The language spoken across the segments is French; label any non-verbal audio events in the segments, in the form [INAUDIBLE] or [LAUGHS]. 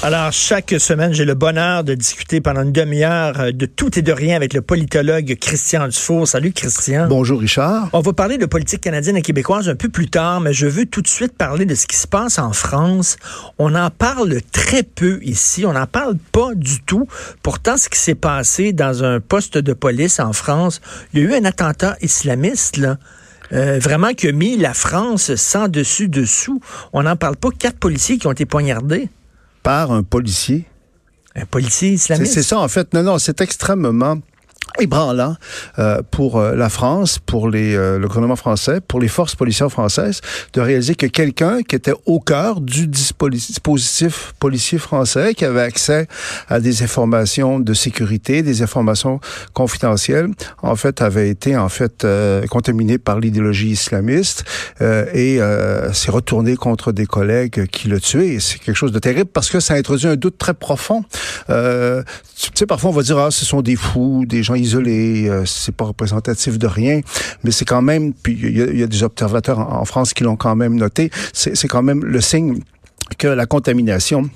Alors, chaque semaine, j'ai le bonheur de discuter pendant une demi-heure euh, de tout et de rien avec le politologue Christian Dufour. Salut, Christian. Bonjour, Richard. On va parler de politique canadienne et québécoise un peu plus tard, mais je veux tout de suite parler de ce qui se passe en France. On en parle très peu ici. On n'en parle pas du tout. Pourtant, ce qui s'est passé dans un poste de police en France, il y a eu un attentat islamiste, là. Euh, vraiment qui a mis la France sans dessus dessous. On n'en parle pas. Quatre policiers qui ont été poignardés par un policier. Un policier islamiste? C'est ça, en fait. Non, non, c'est extrêmement ébranlant euh, pour euh, la France, pour les, euh, le gouvernement français, pour les forces policières françaises, de réaliser que quelqu'un qui était au cœur du dispositif policier français, qui avait accès à des informations de sécurité, des informations confidentielles, en fait, avait été en fait euh, contaminé par l'idéologie islamiste et s'est retourné contre des collègues qui le tuaient. C'est quelque chose de terrible parce que ça introduit un doute très profond. tu sais, parfois on va dire ah, ce sont des fous, des gens isolé, euh, c'est pas représentatif de rien, mais c'est quand même, puis il y, a des observateurs en, en France qui l'ont quand même noté, c'est quand même le signe que la contamination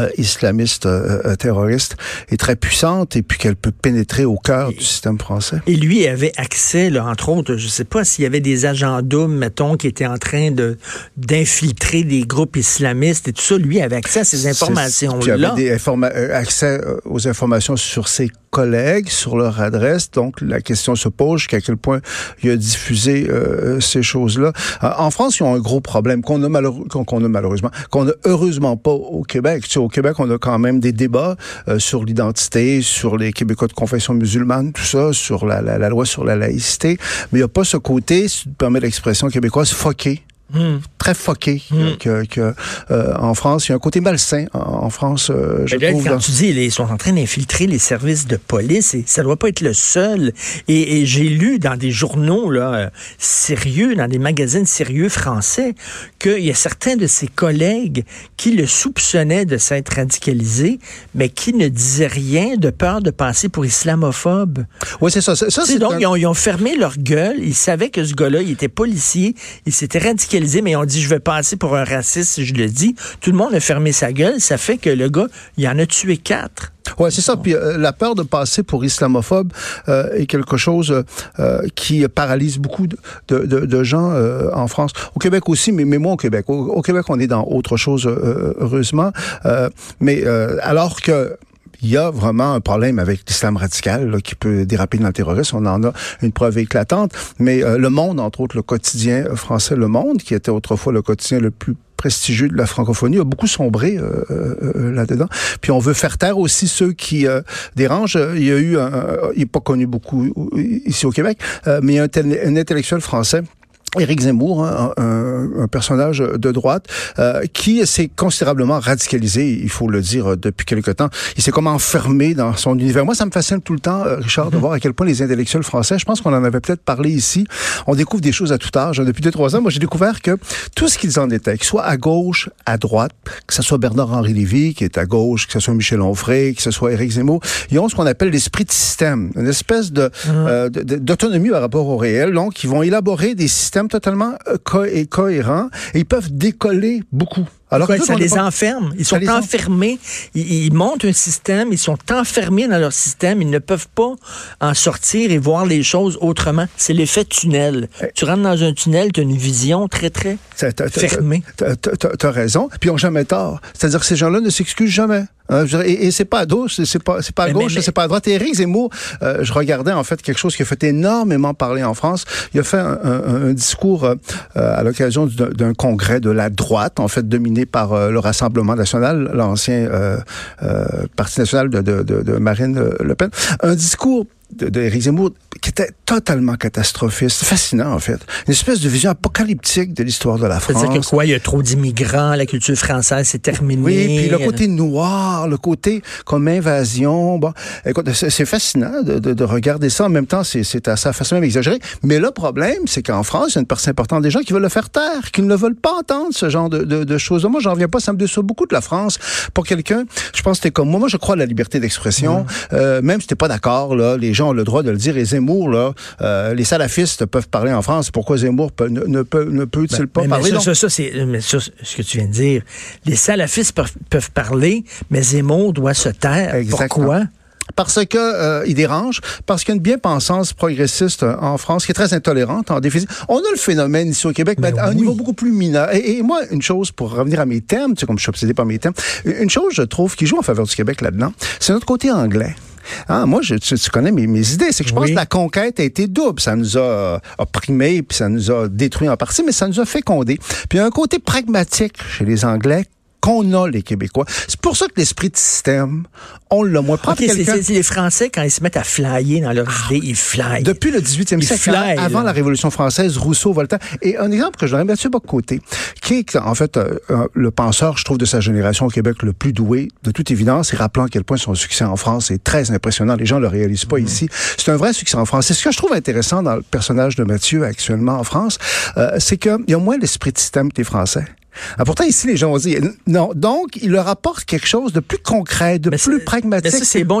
euh, islamiste euh, euh, terroriste est très puissante et puis qu'elle peut pénétrer au cœur du système français. Et lui avait accès, là, entre autres, je sais pas s'il y avait des agents doubles, mettons, qui étaient en train de d'infiltrer des groupes islamistes et tout ça. Lui avait accès à ces informations-là. Il avait des accès aux informations sur ses collègues, sur leur adresse. Donc la question se pose jusqu'à quel point il a diffusé ces choses-là. en France, ils ont un gros problème qu'on a, a malheureusement, qu'on n'a heureusement pas au Québec au Québec, on a quand même des débats euh, sur l'identité, sur les Québécois de confession musulmane, tout ça, sur la, la, loi sur la laïcité. Mais il n'y a pas ce côté, si tu permets l'expression québécoise, foqué Hmm. Très foqué hmm. que, que euh, en France. Il y a un côté malsain en, France, euh, je trouve. Quand tu dis ils sont en train d'infiltrer les services de police, et ça doit pas être le seul. Et, et j'ai lu dans des journaux là euh, sérieux, dans des magazines sérieux français, qu'il y a certains de ses collègues qui le soupçonnaient de s'être radicalisé, mais qui ne disaient rien de peur de passer pour islamophobe. Oui, c'est ça. ça, c'est donc ils, ont, ils ont fermé leur gueule. Ils savaient que ce gars-là, il était policier, il s'était radicalisé mais on dit je vais passer pour un raciste si je le dis. Tout le monde a fermé sa gueule. Ça fait que le gars, il en a tué quatre. Ouais, c'est ça. Puis euh, la peur de passer pour islamophobe euh, est quelque chose euh, qui paralyse beaucoup de, de, de, gens en France. Au Québec aussi, mais, mais moi au Québec. Au, Québec, on est dans autre chose, heureusement. mais alors que il y a vraiment un problème avec l'islam radical qui peut déraper dans le terrorisme. On en a une preuve éclatante. Mais euh, Le Monde, entre autres, le quotidien français Le Monde, qui était autrefois le quotidien le plus prestigieux de la francophonie a beaucoup sombré euh, euh, là-dedans. Puis on veut faire taire aussi ceux qui dérangent. Il y a eu, un, il n'est pas connu beaucoup ici au Québec, mais il y a un intellectuel français Éric Zemmour, hein, un, personnage de droite, euh, qui s'est considérablement radicalisé, il faut le dire, depuis quelque temps. Il s'est comme enfermé dans son univers. Moi, ça me fascine tout le temps, euh, Richard, de mhm. voir à quel point les intellectuels français, je pense qu'on en avait peut-être parlé ici, on découvre des choses à tout âge. Depuis deux, trois ans, moi, j'ai découvert que tout ce qu'ils en étaient, qu'ils soient à gauche, à droite, que ce soit Bernard-Henri Lévy, qui est à gauche, que ce soit Michel Onfray, que ce soit Éric Zemmour, ils ont ce qu'on appelle l'esprit de système, une espèce de, mhm. euh, d'autonomie par rapport au réel. Donc, ils vont élaborer des systèmes totalement euh, co et cohérents et ils peuvent décoller beaucoup. Alors ça les enferme? Ils sont enfermés. Ils, montent un système. Ils sont enfermés dans leur système. Ils ne peuvent pas en sortir et voir les choses autrement. C'est l'effet tunnel. Eh. Tu rentres dans un tunnel, tu as une vision très, très fermée. Tu as raison. Puis ils n'ont jamais tort. C'est-à-dire que ces gens-là ne s'excusent jamais. Hein, et, c'est pas à gauche, c'est pas, pas à gauche, c'est pas à droite. Et Éric Zemmour, euh, je regardais en fait quelque chose qui a fait énormément parler en France. Il a fait un, discours euh, à l'occasion d'un congrès de la droite, en fait dominé par euh, le Rassemblement national, l'ancien parti national de, de, de Marine Le Pen. Un discours d'Éric Zemmour qui était totalement catastrophiste, fascinant en fait. Une espèce de vision apocalyptique de l'histoire de la France. C'est-à-dire que quoi, il y a trop d'immigrants, la culture française c'est terminé. Oui, puis le côté noir, le côté comme invasion. Bon, écoute, c'est fascinant de, de, de, regarder ça. En même temps, c'est à sa façon même exagéré. Mais le problème, c'est qu'en France, il y a une partie importante des gens qui veulent le faire taire, qui ne veulent pas entendre ce genre de, de choses. Moi, j'en reviens pas. Ça me déçoit beaucoup de la France. Pour quelqu'un, je pense que t'es comme moi. Moi, je crois à la liberté d'expression. Euh, même si t'es pas d'accord, là, les gens le droit de le dire. Et Zemmour, là, euh, les salafistes peuvent parler en France. Pourquoi Zemmour peut, ne, ne, peut, ne peut-il ben, pas mais, parler? Mais ça, ça, c'est, ça, ce que tu viens de dire. Les salafistes peuvent, peuvent parler, mais Zemmour doit se taire. Exactement. Pourquoi? parce que euh, il dérange, parce qu'il y a une bien-pensance progressiste euh, en France qui est très intolérante, en déficit. On a le phénomène ici au Québec, mais, à un niveau beaucoup plus mineur. Et, moi, une chose, pour revenir à mes thèmes, tu sais, comme je suis obsédé par mes thèmes, une chose, je trouve, qui joue en faveur du Québec là-dedans, c'est notre côté anglais. Ah, moi, je, tu, connais mes, mes idées. C'est que je pense que la conquête a été double. Ça nous a opprimés, puis ça nous a détruits en partie, mais ça nous a fécondés. Puis il y a un côté pragmatique chez les Anglais qu'on a, les Québécois. C'est pour ça que l'esprit de système, on l'a moins. Okay, c'est les Français, quand ils se mettent à flyer dans leurs idées, ils flyent. Depuis le 18e siècle, avant la Révolution française, Rousseau, Voltaire. Et un exemple que je donnerais, Mathieu Bocoté, qui est en fait euh, le penseur, je trouve, de sa génération au Québec le plus doué, de toute évidence, et rappelant à quel point son succès en France est très impressionnant. Les gens ne le réalisent pas mm-hmm. ici. C'est un vrai succès en France. Et ce que je trouve intéressant dans le personnage de Mathieu actuellement en France, euh, c'est qu'il y a moins l'esprit de système que les Français. Ah, pourtant, ici, les gens ont dit non. Donc, il leur apporte quelque chose de plus concret, de plus pragmatique. Mais ça, c'est bon.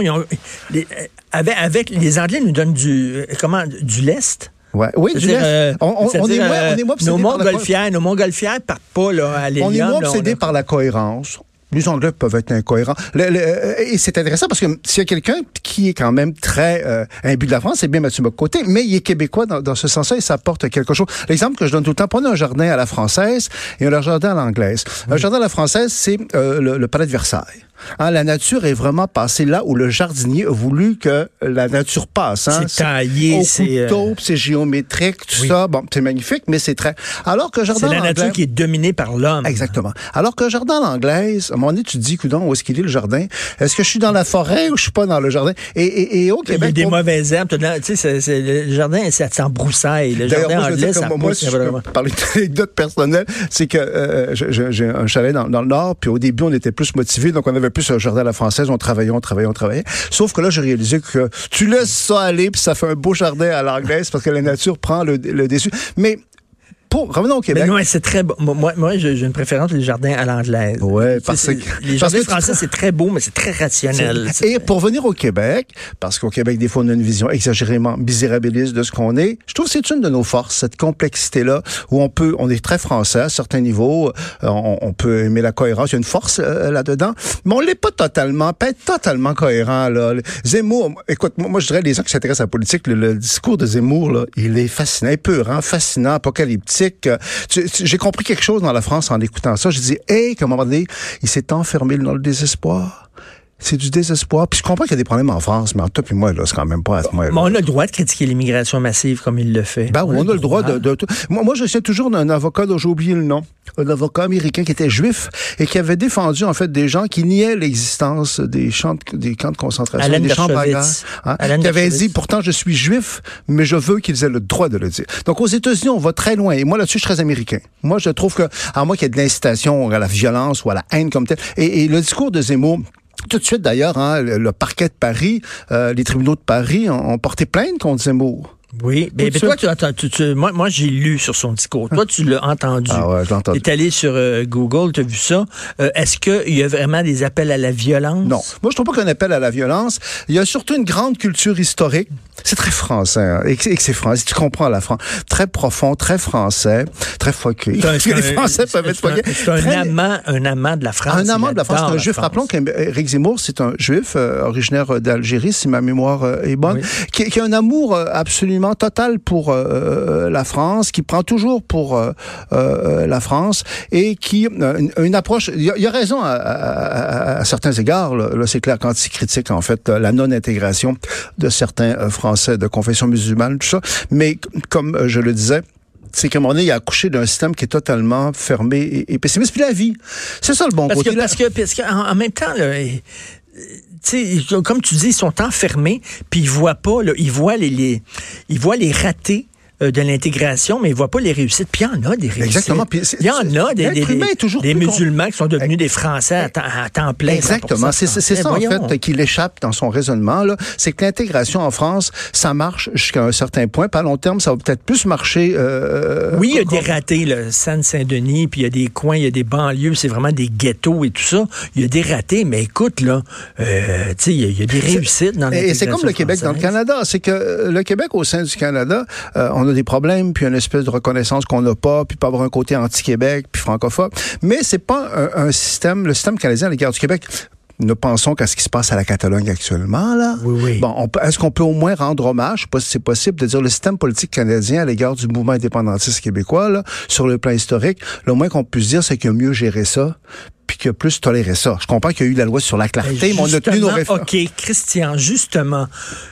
les, avec, les Anglais nous donnent du, comment, du lest. Ouais. Oui, du lest. Euh, on, on, est moins, on est moins nos montgolfières, nos montgolfières partent pas là, à On est moins obsédés par la cohérence les Anglais peuvent être incohérents. Euh, et c'est intéressant parce que s'il y a quelqu'un qui est quand même très euh, imbu de la France, c'est bien Mathieu Bocoté, mais il est québécois dans, ce sens-là et ça apporte quelque chose. L'exemple que je donne tout le temps, prenez un jardin à la française et un jardin à l'anglaise. Un jardin à la française, c'est euh, le palais de Versailles. Hein, la nature est vraiment passée là où le jardinier a voulu que la nature passe. Hein. C'est taillé, c'est euh... c'est géométrique, tout ça. Bon, c'est magnifique, mais c'est très. Alors que jardin C'est la nature qui est dominée par l'homme. Exactement. Alors que jardin l'anglaise, à un moment donné, tu te dis, coudon, où est-ce qu'il est le jardin? Est-ce que je suis dans la forêt ou je suis pas dans le jardin? Et, et, et au Québec, il y a des mauvaises herbes. Tu sais, le jardin, c'est en broussailles. Le jardin moi, anglais, ça moi, si je parler d'anecdote personnelle, c'est que euh, j'ai un chalet dans, dans, le nord, puis au début, on était plus motivés, donc on avait plus un jardin à la française, on travaillait, on travaillait, on travaillait. Sauf que là, j'ai réalisé que tu laisses ça aller, puis ça fait un beau jardin à l'anglaise parce que la nature prend le, le dessus. Mais revenons au Québec. Mais c'est très beau. Moi, moi j'ai une préférence pour les jardins à l'anglaise. Ouais, parce que les jardins français c'est très beau, mais c'est très rationnel. Et pour venir au Québec, parce qu'au Québec des fois on a une vision exagérément misérabiliste de ce qu'on est, je trouve que c'est une de nos forces, cette complexité là où on peut, on est très français à certains niveaux, euh, on, peut aimer la cohérence, il y a une force euh, là-dedans, mais on l'est pas totalement, pas être totalement cohérent là. Zemmour, écoute, moi, je dirais les gens qui s'intéressent à la politique, le, discours de Zemmour là, il est fascinant, pur, fascinant, apocalyptique j'ai compris quelque chose dans la France en écoutant ça. Je dis, hey, qu'à un moment donné, il s'est enfermé dans le désespoir c'est du désespoir. Puis je comprends qu'il y a des problèmes en France, mais en tout et moi, là, c'est quand même pas à moment-là. Mais on a le droit de critiquer l'immigration massive comme il le fait. Ben oui, on, a le droit, de, de, Moi, moi, je sais toujours d'un avocat dont j'ai oublié le nom. Un avocat américain qui était juif et qui avait défendu, en fait, des gens qui niaient l'existence des champs de, des camps de concentration, des champs hein, qui avait dit, pourtant, je suis juif, mais je veux qu'ils aient le droit de le dire. Donc, aux États-Unis, on va très loin. Et moi, là-dessus, je suis très américain. Moi, je trouve que, à moi qu'il y ait de l'incitation à la violence ou à la haine comme telle, et, et le discours de Zemmour, tout de suite, d'ailleurs, hein, le, parquet de Paris, euh, les tribunaux de Paris ont, porté plainte contre Zemmour. Oui, mais, toi, tu, tu, moi, moi j'ai lu sur son discours. Toi, tu l'as entendu. Ah ouais, je entendu. Tu es allé sur euh, Google, tu as vu ça. Euh, est-ce qu'il y a vraiment des appels à la violence? Non. Moi, je trouve pas qu'un appel à la violence. Il y a surtout une grande culture historique. C'est très français. Hein, et que c'est français. Tu comprends la France. Très profond, très français, très foqué. les Français peuvent être foqués. C'est un, amant, un amant de la France. Un amant de la France. C'est un juif. Rappelons qu'Éric Zemmour, c'est un juif euh, originaire d'Algérie, si ma mémoire est bonne, qui, qui, a un amour absolument total pour euh, euh, la France, qui prend toujours pour euh, la France et qui une, approche. Il y, a raison à, certains égards. Là, c'est clair quand il critique en fait la non-intégration de certains Français de confession musulmane, tout ça. Mais comme je le disais c'est qu'à un moment donné, il a accouché d'un système qui est totalement fermé et, pessimiste. Puis la vie, c'est ça le bon parce côté. Que, parce que, parce qu'en en même temps, là, comme tu dis, ils sont enfermés, puis ils voient pas, là, ils voient les, ils voient les ratés de l'intégration, mais ils voient pas les réussites. Puis il y en a des réussites. Exactement. il y en a des, des, des, musulmans qui sont devenus des Français à, temps, plein. Exactement. C'est ça, en fait, qui l'échappe dans son raisonnement. C'est que l'intégration en France, ça marche jusqu'à un certain point. Pas à long terme, ça va peut-être plus marcher. Euh, oui, il y a des ratés, le Seine-Saint-Denis, puis il y a des coins, il y a des banlieues, c'est vraiment des ghettos et tout ça. Il y a des ratés, mais écoute, là, euh, tu sais, il y, a des réussites dans Et c'est comme le Québec dans le Canada. C'est que le Québec, au sein du Canada, euh, on a des problèmes, puis une espèce de reconnaissance qu'on n'a pas, puis pas avoir un côté anti-Québec, puis francophobe. Mais c'est pas un, système, le système canadien à l'égard du Québec ne pensons qu'à ce qui se passe à la Catalogne actuellement, là. Oui, oui. Bon, est-ce qu'on peut au moins rendre hommage, je sais pas si c'est possible, de dire le système politique canadien à l'égard du mouvement indépendantiste québécois, là, sur le plan historique, le moins qu'on puisse dire, c'est qu'il a mieux géré ça, puis qu'il a plus toléré ça. Je comprends qu'il y a eu la loi sur la clarté, mais on a tenu nos OK, Christian, justement,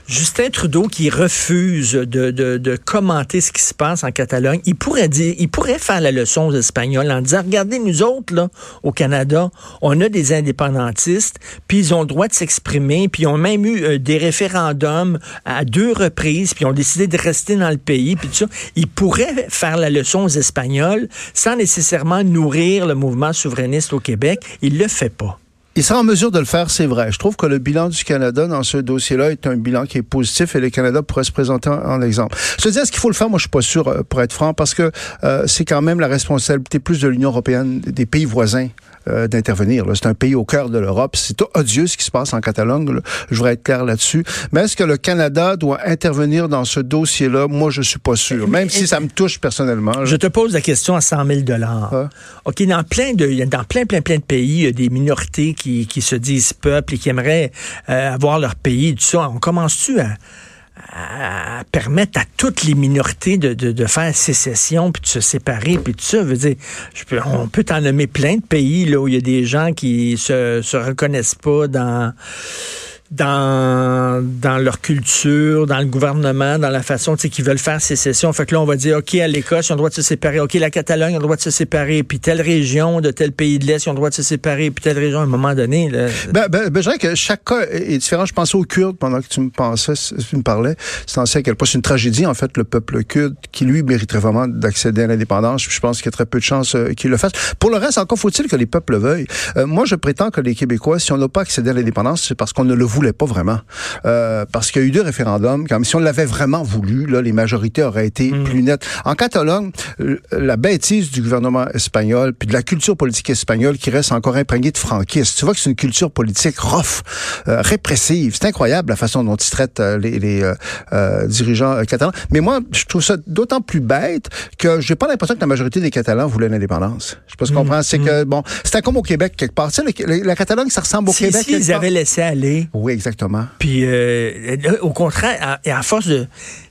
Justin Trudeau qui refuse de, de, de, commenter ce qui se passe en Catalogne, il pourrait dire, il pourrait faire la leçon aux Espagnols en disant, regardez, nous autres, là, au Canada, on a des indépendantistes, puis ils ont le droit de s'exprimer, puis ils ont même eu euh, des référendums à deux reprises, puis ils ont décidé de rester dans le pays, puis tout ça. Il pourrait faire la leçon aux Espagnols sans nécessairement nourrir le mouvement souverainiste au Québec il le fait pas. Il sera en mesure de le faire, c'est vrai. Je trouve que le bilan du Canada dans ce dossier-là est un bilan qui est positif et le Canada pourrait se présenter en, exemple. Je te est-ce qu'il faut le faire? Moi, je suis pas sûr, euh, pour être franc, parce que euh, c'est quand même la responsabilité plus de l'Union européenne, des pays voisins, euh, d'intervenir. C'est un pays au cœur de l'Europe. C'est odieux ce qui se passe en Catalogne. Je voudrais être clair là-dessus. Mais est-ce que le Canada doit intervenir dans ce dossier-là? Moi, je suis pas sûr, même si ça me touche personnellement. Je te pose la question à 100 000 dollars. OK, dans plein de, dans plein, plein, plein de pays, il y a des minorités qui, qui se disent peuple et qui aimeraient euh, avoir leur pays, tout ça. On commence-tu à à permettre à toutes les minorités de, de, de, faire sécession puis de se séparer puis tout ça. Veut dire je peux, on peut en nommer plein de pays là où il y a des gens qui se se reconnaissent pas dans dans, dans leur culture, dans le gouvernement, dans la façon qu'ils veulent faire sécession. Fait que là, on va dire, OK, à l'Écosse, ils ont le droit de se séparer. OK, la Catalogne, ils ont le droit de se séparer. Puis telle région de tel pays de l'Est, ils ont le droit de se séparer. Puis telle région, à un moment donné. Là... Ben, ben, ben, je dirais que chaque cas est différent. Je pensais aux Kurdes pendant que tu me pensais, tu me parlais. C'est à quel point c'est une tragédie, en fait, le peuple kurde, qui lui mériterait vraiment d'accéder à l'indépendance. Je pense qu'il y a très peu de chances euh, qu'il le fasse. Pour le reste, encore faut-il que les peuples veuillent. Euh, moi, je prétends que les Québécois, si on n'a pas accédé à l'indépendance, c'est parce qu'on ne le voulait pas vraiment. Euh, parce qu'il y a eu deux référendums. Comme si on l'avait vraiment voulu, là, les majorités auraient été mm. plus nettes. En Catalogne, la bêtise du gouvernement espagnol, puis de la culture politique espagnole qui reste encore imprégnée de franquistes. Tu vois que c'est une culture politique rough, euh, répressive. C'est incroyable la façon dont ils traitent euh, les, les dirigeants catalans. Mais moi, je trouve ça d'autant plus bête que j'ai pas l'impression que la majorité des Catalans voulaient l'indépendance. Je sais pas ce qu'on mm. C'est que, bon, c'était comme au Québec quelque part. Tu sais, la Catalogne, ça ressemble au Québec. Si ils avaient laissé aller. Oui, exactement. Puis, euh, au contraire, à, à force de... Tu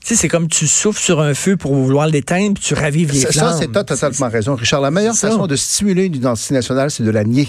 sais, c'est comme tu souffles sur un feu pour vouloir l'éteindre, puis tu ravives les flammes. Ça, c'est totalement raison, Richard. La meilleure façon de stimuler une identité nationale, c'est de la nier.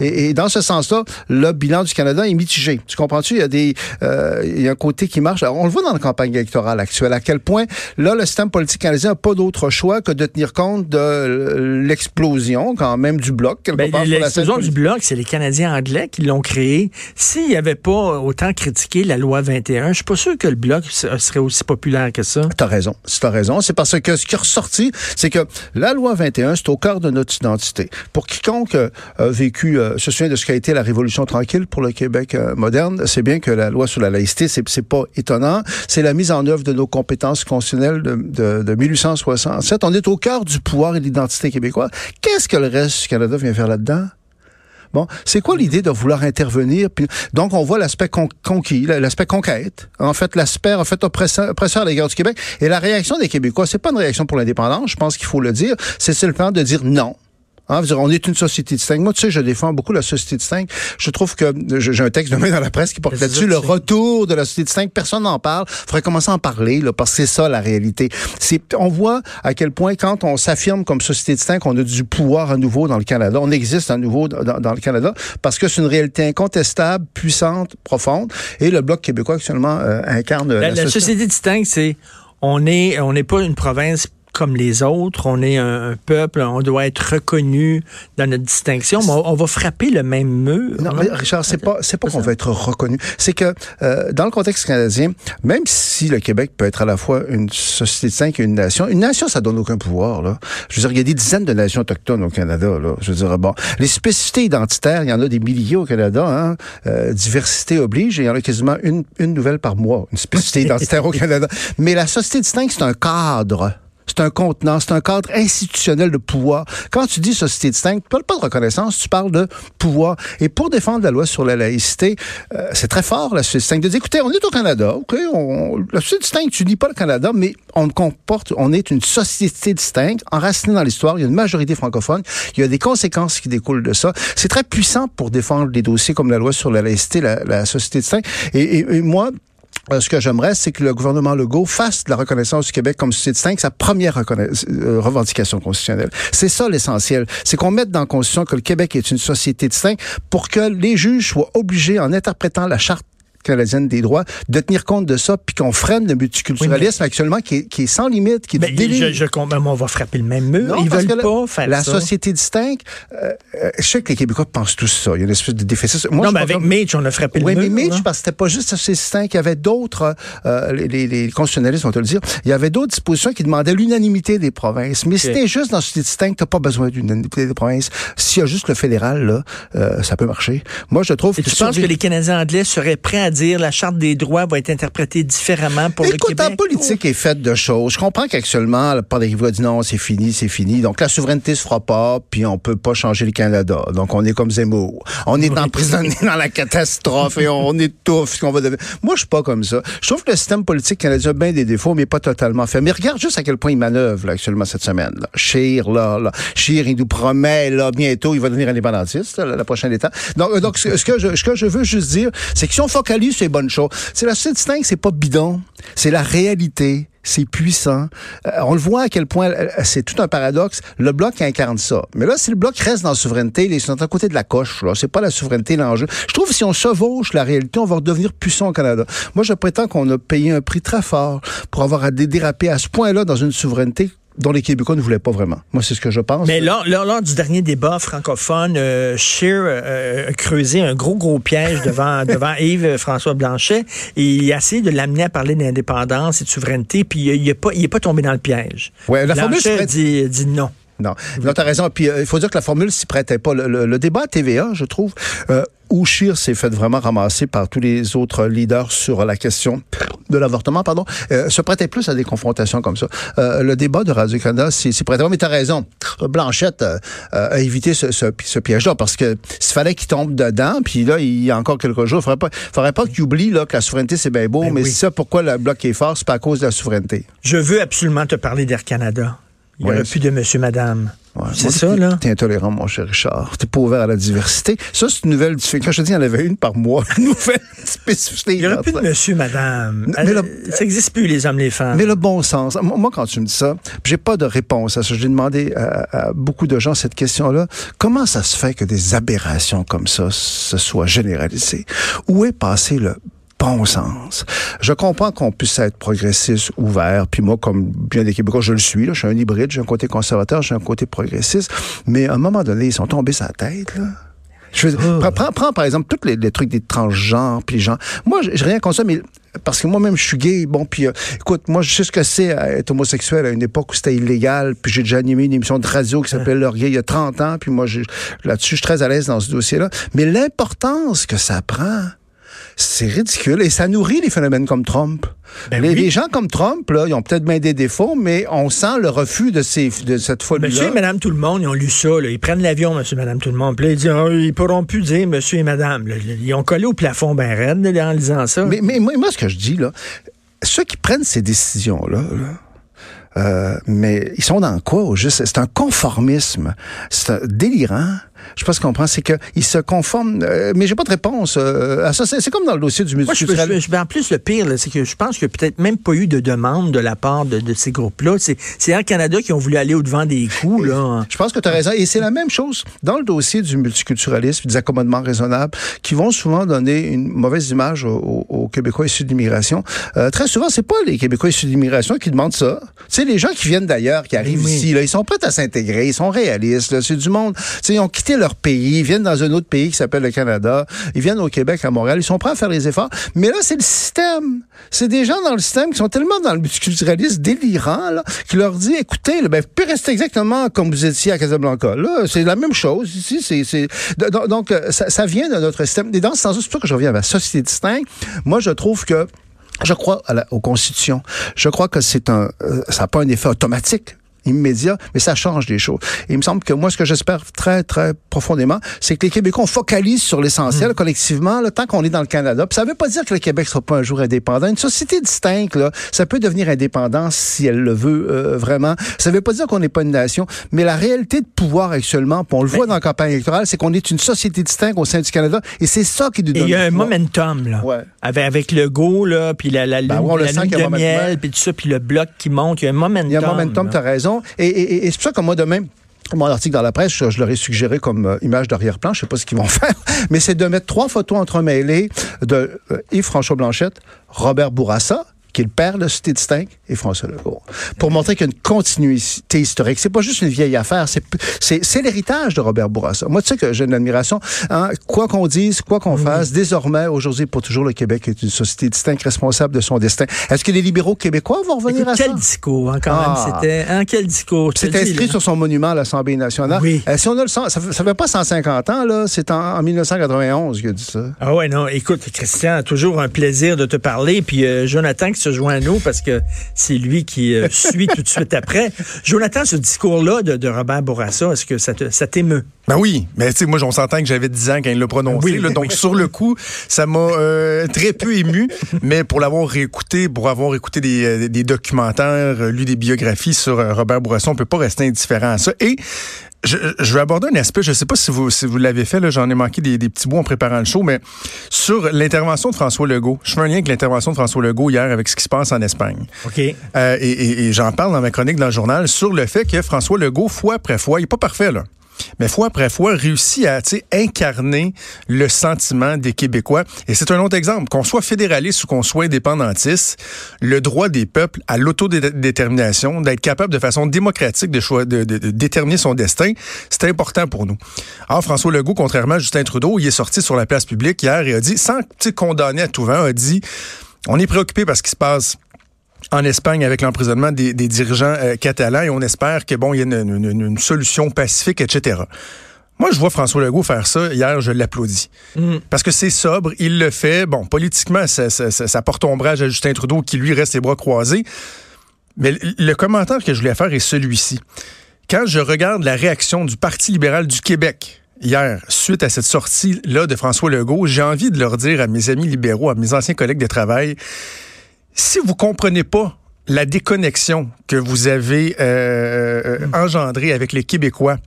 Et, dans ce sens-là, le bilan du Canada est mitigé. Tu comprends-tu? Il y a des, euh, il y a un côté qui marche. on le voit dans la campagne électorale actuelle, à quel point, là, le système politique canadien n'a pas d'autre choix que de tenir compte de l'explosion, quand même, du bloc. Ben, l'explosion du bloc, c'est les Canadiens anglais qui l'ont créé. S'il n'y avait pas autant critiqué la loi 21, je suis pas sûr que le bloc serait aussi populaire que ça. T'as raison. T'as raison. C'est parce que ce qui est ressorti, c'est que la loi 21, c'est au cœur de notre identité. Pour quiconque a vécu euh, se souvient de ce qu'a été la Révolution tranquille pour le Québec euh, moderne, c'est bien que la loi sur la laïcité, c'est, c'est pas étonnant. C'est la mise en œuvre de nos compétences constitutionnelles de, de, 1867. On est au cœur du pouvoir et de l'identité québécoise. Qu'est-ce que le reste du Canada vient faire là-dedans? Bon, c'est quoi l'idée de vouloir intervenir? Puis, donc, on voit l'aspect conquis, l'aspect conquête. En fait, l'aspect, en fait, oppresseur, oppresseur à l'égard du Québec. Et la réaction des Québécois, c'est pas une réaction pour l'indépendance, je pense qu'il faut le dire. C'est simplement de dire non. Hein, on est une société distincte. Moi, tu sais, je défends beaucoup la société distincte. Je trouve que j'ai un texte demain dans la presse qui porte là-dessus le retour de la société distincte. Personne n'en parle. Il faudrait commencer à en parler, là, parce que c'est ça la réalité. C'est, on voit à quel point quand on s'affirme comme société distincte, on a du pouvoir à nouveau dans le Canada. On existe à nouveau dans, le Canada parce que c'est une réalité incontestable, puissante, profonde. Et le bloc québécois actuellement euh, incarne la, la, la société distincte, c'est on est on n'est pas une province comme les autres, on est un, peuple, on doit être reconnu dans notre distinction, mais on, va frapper le même mur. Non, mais Richard, c'est pas, c'est pas qu'on va être reconnu. C'est que euh, dans le contexte canadien, même si le Québec peut être à la fois une société distincte et une nation, une nation, ça donne aucun pouvoir. Là. Je veux dire, il y a des dizaines de nations autochtones au Canada. Là. Je veux dire, bon, les spécificités identitaires, il y en a des milliers au Canada. Hein? Euh, diversité oblige, et il y en a quasiment une, une nouvelle par mois, une spécificité identitaire au [LAUGHS] Canada. Mais la société distincte, c'est un cadre c'est un contenant, c'est un cadre institutionnel de pouvoir. Quand tu dis société distincte, tu parles pas de reconnaissance, tu parles de pouvoir. Et pour défendre la loi sur la laïcité, euh, c'est très fort, la société distincte, de dire, écoutez, on est au Canada, OK, on, la société distincte, tu dis pas le Canada, mais on comporte, on est une société distincte, enracinée dans l'histoire, il y a une majorité francophone, il y a des conséquences qui découlent de ça. C'est très puissant pour défendre des dossiers comme la loi sur la laïcité, la, société distincte. et, et moi, euh, ce que j'aimerais, c'est que le gouvernement Legault fasse de la reconnaissance du Québec comme société distincte sa première euh, revendication constitutionnelle. C'est ça l'essentiel. C'est qu'on mette dans la Constitution que le Québec est une société distincte pour que les juges soient obligés, en interprétant la charte canadienne des droits, de tenir compte de ça, puis qu'on freine le multiculturalisme actuellement qui est, qui est, sans limite, qui est ben, je, je, on va frapper le même mur. Ils veulent pas faire la ça. La société distincte, euh, euh, je sais que les Québécois pensent tous ça. Il y a une espèce de déficit. Moi, non, mais avec Mitch, on a frappé le mur. Oui, mais Mitch, parce que c'était pas juste la société distincte. Il y avait d'autres, euh, les, les, les, constitutionnalistes vont te le dire, il y avait d'autres dispositions qui demandaient l'unanimité des provinces. Mais si t'es juste dans la société distincte, t'as pas besoin d'unanimité des provinces. S'il y a juste le fédéral, là, euh, ça peut marcher. Moi, je trouve Et que... Tu penses que les Canadiens anglais seraient prêts à dire la charte des droits vont être interprétés différemment pour le Québec? la politique est faite de choses. Je comprends qu'actuellement, la part des Québécois dit non, c'est fini, c'est fini. Donc, la souveraineté se fera pas, puis on peut pas changer le Canada. Donc, on est comme Zemmour. On est emprisonné dans la catastrophe et on est tout ce qu'on va devenir. Moi, je suis pas comme ça. Je trouve que le système politique canadien a bien des défauts, mais pas totalement fait. Mais regarde juste à quel point il manœuvre, là, actuellement, cette semaine. Là. Scheer, là, là. Scheer, il nous promet, là, bientôt, il va devenir indépendantiste, la prochaine étape. Donc, euh, donc ce, que je, ce que je veux juste dire, c'est que si on focalise sur les bonnes c'est la société distincte, c'est pas bidon, c'est la réalité. C'est puissant. Euh, on le voit à quel point euh, c'est tout un paradoxe. Le bloc incarne ça. Mais là, si le bloc reste dans la souveraineté, ils sont à côté de la coche. Là, c'est pas la souveraineté l'enjeu. Je trouve que si on chevauche la réalité, on va redevenir puissant au Canada. Moi, je prétends qu'on a payé un prix très fort pour avoir à déraper à ce point-là dans une souveraineté dont les Québécois ne voulaient pas vraiment. Moi, c'est ce que je pense. Mais lors, lors, du dernier débat francophone, euh, Scheer euh, a creusé un gros, gros piège devant, [LAUGHS] devant Yves-François Blanchet et il a essayé de l'amener à parler d'indépendance et de souveraineté, puis il n'est pas, pas tombé dans le piège. Ouais, la Blanchet dit, dit non. Non, non tu as raison. Puis euh, il faut dire que la formule s'y prêtait pas. Le, débat à TVA, je trouve, euh, où Scheer s'est fait vraiment ramasser par tous les autres leaders sur la question de l'avortement, pardon, euh, se prêtait plus à des confrontations comme ça. Euh, le débat de Radio-Canada s'y prêtait. Mais tu as raison. Blanchette a évité ce, ce, piège-là parce que s'il fallait qu'il tombe dedans, puis là, il y a encore quelques jours, il faudrait pas, faudrait pas qu'il oublie là, que la souveraineté, c'est bien beau, ben mais ça, pourquoi le bloc est fort, c'est pas à cause de la souveraineté. Je veux absolument te parler d'Air Canada. Il n'y aurait plus de monsieur, madame. C'est ça, là? T'es intolérant, mon cher Richard. T'es pas ouvert à la diversité. Ça, c'est une nouvelle... Quand je te dis, il y en avait une par mois. Une nouvelle [LAUGHS] spécificité. Il n'y aurait plus de monsieur, madame. Euh, ça n'existe plus, les hommes, les femmes. Mais le bon sens. Moi, quand tu me dis ça, j'ai pas de réponse à ça. J'ai demandé à, beaucoup de gens cette question-là. Comment ça se fait que des aberrations comme ça se soient généralisées? Où est passé le bon sens. Je comprends qu'on puisse être progressiste, ouvert, puis moi, comme bien des Québécois, je le suis, là, je suis un hybride, j'ai un côté conservateur, j'ai un côté progressiste, mais à un moment donné, ils sont tombés sur la tête, là. Je oh. prends, prends, par exemple tous les, trucs des transgenres, puis les gens. Moi, j'ai rien contre ça, mais parce que moi-même, je suis gay. Bon, puis euh, écoute, moi, je sais ce que c'est être homosexuel à une époque où c'était illégal. Puis j'ai déjà animé une émission de radio qui s'appelait Leur Gay il y a 30 ans. Puis moi, là-dessus, je suis très à l'aise dans ce dossier-là. Mais l'importance que ça prend, c'est ridicule et ça nourrit les phénomènes comme Trump. Ben les, gens comme Trump, là, ils ont peut-être bien des défauts, mais on sent le refus de, ces, de cette folie-là. Monsieur et Madame tout le monde, ils ont lu ça. Ils prennent l'avion, Monsieur et Madame tout le monde. Puis là, ils disent, oh, ils pourront plus dire Monsieur et Madame. Ils ont collé au plafond ben raide en lisant ça. Mais, mais moi, ce que je dis, là, ceux qui prennent ces décisions-là, euh, mais ils sont dans quoi au juste? C'est un conformisme. C'est délirant. Je sais pas ce qu'on comprend, c'est qu'ils se conforment, euh, mais j'ai pas de réponse euh, à ça. C'est comme dans le dossier du multiculturalisme. Moi, je, je, en plus, le pire, c'est que je pense qu'il n'y a peut-être même pas eu de demande de la part de, de ces groupes-là. C'est Air Canada qui ont voulu aller au-devant des coups. Là. Je pense que tu as raison. Et c'est la même chose dans le dossier du multiculturalisme, des accommodements raisonnables, qui vont souvent donner une mauvaise image aux, aux Québécois issus d'immigration. Euh, très souvent, c'est pas les Québécois issus d'immigration qui demandent ça. C'est les gens qui viennent d'ailleurs, qui arrivent oui. ici, là, ils sont prêts à s'intégrer, ils sont réalistes. C'est du monde. T'sais, ils ont quitté leur pays, ils viennent dans un autre pays qui s'appelle le Canada, ils viennent au Québec, à Montréal, ils sont prêts à faire les efforts. Mais là, c'est le système. C'est des gens dans le système qui sont tellement dans le multiculturalisme délirant, là, qui leur dit, écoutez, ben, vous pouvez rester exactement comme vous étiez à Casablanca. Là, c'est la même chose ici. C'est, c'est... Donc, ça, ça, vient de notre système. Et dans ce sens c'est pour que je reviens à la société distincte. Moi, je trouve que je crois à la, aux constitutions. Je crois que c'est un, euh, ça n'a pas un effet automatique immédiat, mais ça change des choses. Et il me semble que moi, ce que j'espère très, très profondément, c'est que les Québécois, on focalise sur l'essentiel mmh. collectivement, là, tant qu'on est dans le Canada. Puis ça ne veut pas dire que le Québec ne sera pas un jour indépendant. Une société distincte, là, ça peut devenir indépendant si elle le veut euh, vraiment. Ça ne veut pas dire qu'on n'est pas une nation, mais la réalité de pouvoir actuellement, puis on le voit dans la campagne électorale, c'est qu'on est une société distincte au sein du Canada, et c'est ça qui nous donne. Il y a un momentum, là. Ouais. Avec, avec le go, là, puis la, la, ben, la, la lune de miel, puis tout ça, puis le bloc qui monte. Il y a un momentum. Il y a un momentum, tu as raison. Et, c'est pour ça que moi, demain, mon article dans la presse, je, leur ai suggéré comme euh, image d'arrière-plan, je sais pas ce qu'ils vont [LAUGHS] faire, mais c'est de mettre trois photos entremêlées de euh, Yves-François Blanchette, Robert Bourassa, qui est le père de Cité Distincte, et François Legault. Pour montrer qu'il y a une continuité historique. C'est pas juste une vieille affaire, c'est l'héritage de Robert Bourassa. Moi, tu sais que j'ai une admiration. Hein, quoi qu'on dise, quoi qu'on mmh. fasse, désormais, aujourd'hui, pour toujours, le Québec est une société distincte, responsable de son destin. Est-ce que les libéraux québécois vont revenir Écoute, à quel ça? Quel discours, hein, quand ah. même. C'était, hein, quel discours. C'est inscrit là. sur son monument à l'Assemblée nationale. Oui. Euh, si on a le sens, ça, ça fait pas 150 ans, là. C'est en, en 1991 qu'il a dit ça. Ah ouais, non. Écoute, Christian, toujours un plaisir de te parler. Puis euh, Jonathan se joint à nous parce que c'est lui qui euh, [LAUGHS] suit tout de suite après. Jonathan, ce discours-là de, de, Robert Bourassa, est-ce que ça, te, ça t'émeut? Ben oui, mais tu sais, moi, on s'entend que j'avais 10 ans quand il l'a prononcé. Oui. Là, donc, sur le coup, ça m'a euh, très peu ému. [LAUGHS] mais pour l'avoir réécouté, pour avoir écouté des, des documentaires, lu des biographies sur euh, Robert Bourassa, on peut pas rester indifférent à ça. Et je, je, vais aborder un aspect, je ne sais pas si vous, si vous l'avez fait, j'en ai manqué des, des, petits bouts en préparant le show, mais sur l'intervention de François Legault. Je fais un lien avec l'intervention de François Legault hier avec ce qui se passe en Espagne. OK. Euh, et, et, et j'en parle dans ma chronique dans le journal sur le fait que François Legault, fois après fois, il n'est pas parfait, là mais fois après fois, réussit à incarner le sentiment des Québécois. Et c'est un autre exemple. Qu'on soit fédéraliste ou qu'on soit indépendantiste, le droit des peuples à l'autodétermination, d'être capable de façon démocratique de, choix, de, déterminer son destin, c'est important pour nous. Alors, François Legault, contrairement à Justin Trudeau, il est sorti sur la place publique hier et a dit, sans condamner à tout vent, a dit, on est préoccupé par ce qui se passe en Espagne avec l'emprisonnement des, des, dirigeants euh, catalans et on espère que bon, il y a une, une, une, solution pacifique, etc. Moi, je vois François Legault faire ça. Hier, je l'applaudis. Mm. Parce que c'est sobre, il le fait. Bon, politiquement, ça, ça, ça, ça, porte ombrage à Justin Trudeau qui, lui, reste les bras croisés. Mais le commentaire que je voulais faire est celui-ci. Quand je regarde la réaction du Parti libéral du Québec hier, suite à cette sortie-là de François Legault, j'ai envie de leur dire à mes amis libéraux, à mes anciens collègues de travail, si vous comprenez pas la déconnexion que vous avez euh, engendrée avec les Québécois,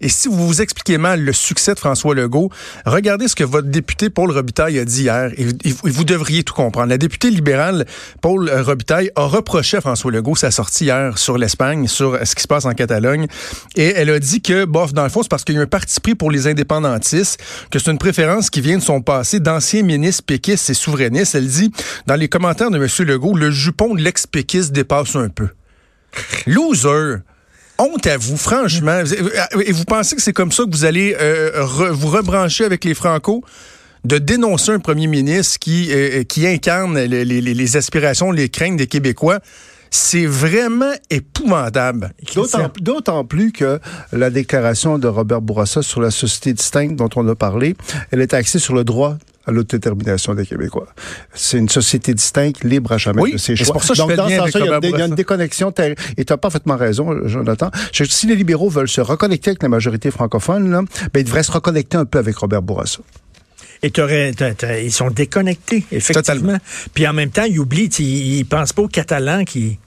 et si vous vous expliquez mal le succès de François Legault, regardez ce que votre député Paul Robitaille a dit hier, et, vous devriez tout comprendre. La députée libérale Paul Robitaille a reproché à François Legault sa sortie hier sur l'Espagne, sur ce qui se passe en Catalogne, et elle a dit que, bof, dans le fond, c'est parce qu'il y a un parti pris pour les indépendantistes, que c'est une préférence qui vient de son passé d'anciens ministres péquistes et souverainistes. Elle dit, dans les commentaires de M. Legault, le jupon de l'ex-péquiste dépasse un peu. Loser! Honte à vous, franchement. Et vous pensez que c'est comme ça que vous allez euh, vous rebrancher avec les Franco? de dénoncer un premier ministre qui, euh, qui incarne les, les, les, aspirations, les craintes des Québécois. C'est vraiment épouvantable. D'autant plus que la déclaration de Robert Bourassa sur la société distincte dont on a parlé, elle est axée sur le droit à l'autodétermination des Québécois. C'est une société distincte, libre à jamais oui, de ses choix. Pour ça que Donc, dans ce sens, il y, a, une déconnexion. Et tu as parfaitement raison, Jonathan. Si les libéraux veulent se reconnecter avec la majorité francophone, là, ben, ils devraient se reconnecter un peu avec Robert Bourassa. Et ils sont déconnectés, effectivement. Totalement. Puis en même temps, ils oublient, ils, ils pensent pas aux Catalans qui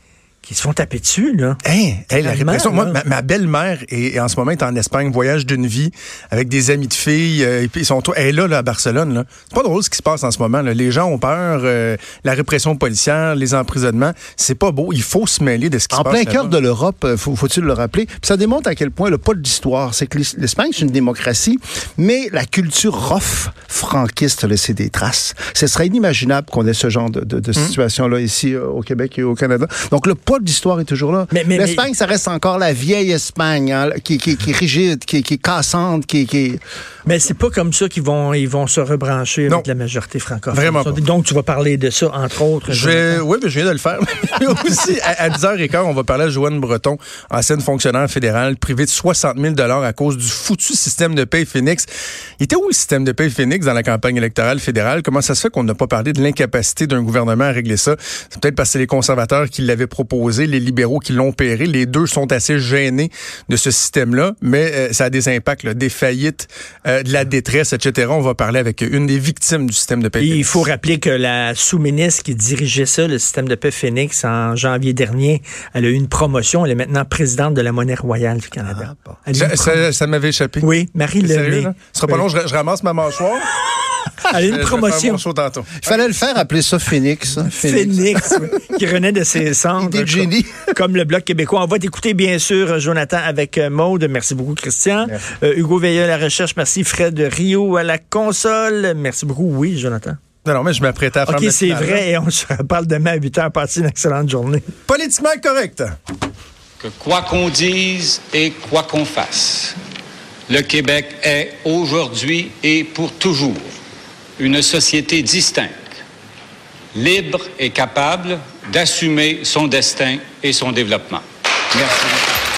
qui se font taper dessus, là. Hein? la répression. Moi, ma, belle-mère est, en ce moment est en Espagne, voyage d'une vie, avec des amis de filles, euh, et puis ils sont elle est là, là, à Barcelone. Là. C'est pas drôle ce qui se passe en ce moment. Là. Les gens ont peur, euh, la répression policière, les emprisonnements. C'est pas beau. Il faut se mêler de ce qui en se passe. En plein cœur de l'Europe, euh, faut, faut-il le rappeler? Puis ça démontre à quel point le pas d'histoire. C'est que l'Espagne, c'est une démocratie, mais la culture rough franquiste a laissé des traces. Ce serait inimaginable qu'on ait ce genre de, de, de hmm. situation-là ici au Québec et au Canada. Donc le poids d'histoire est toujours là. Mais, L'Espagne, ça reste encore la vieille Espagne, hein, qui, qui, qui, est rigide, qui, qui est cassante, qui, qui... Mais c'est pas comme ça qu'ils vont, ils vont se rebrancher avec la majorité francophone. Vraiment pas. Donc, tu vas parler de ça, entre autres. Je, oui, mais je viens de le faire. [LAUGHS] aussi, à, 10h15, on va parler à Joanne Breton, ancienne fonctionnaire fédérale, privée de 60 000 à cause du foutu système de paye Phoenix. Il était où le système de paye Phoenix dans la campagne électorale fédérale? Comment ça se fait qu'on n'a pas parlé de l'incapacité d'un gouvernement à régler ça? C'est peut-être parce que c'est les conservateurs qui l'avaient proposé, les libéraux qui l'ont opéré. Les deux sont assez gênés de ce système-là, mais euh, ça a des impacts, là, des faillites, euh, de la détresse, etc. On va parler avec une des victimes du système de paix. Il faut rappeler que la sous-ministre qui dirigeait ça, le système de paix Phoenix, en janvier dernier, elle a eu une promotion. Elle est maintenant présidente de la monnaie royale du Canada. Ah, ça, ça, m'avait échappé. Oui, Marie Lemay. Ce sera pas long, je, je ramasse ma mâchoire. [LAUGHS] Elle a une promotion. Il fallait le faire, appeler ça Phoenix. Phoenix, qui renaît de ses [LAUGHS] centres. génie. Comme, le Bloc québécois. On va t'écouter, bien sûr, Jonathan, avec euh, Maude. Merci beaucoup, Christian. Euh, Hugo Veilleux à la recherche. Merci, Fred Rio à la console. Merci beaucoup. Oui, Jonathan. Non, non, mais je m'apprêtais à faire OK, c'est vrai. Et on se reparle demain à 8 h. Passez une excellente journée. Politiquement correct. Que quoi qu'on dise et quoi qu'on fasse, le Québec est aujourd'hui et pour toujours une société distincte, libre et capable d'assumer son destin et son développement.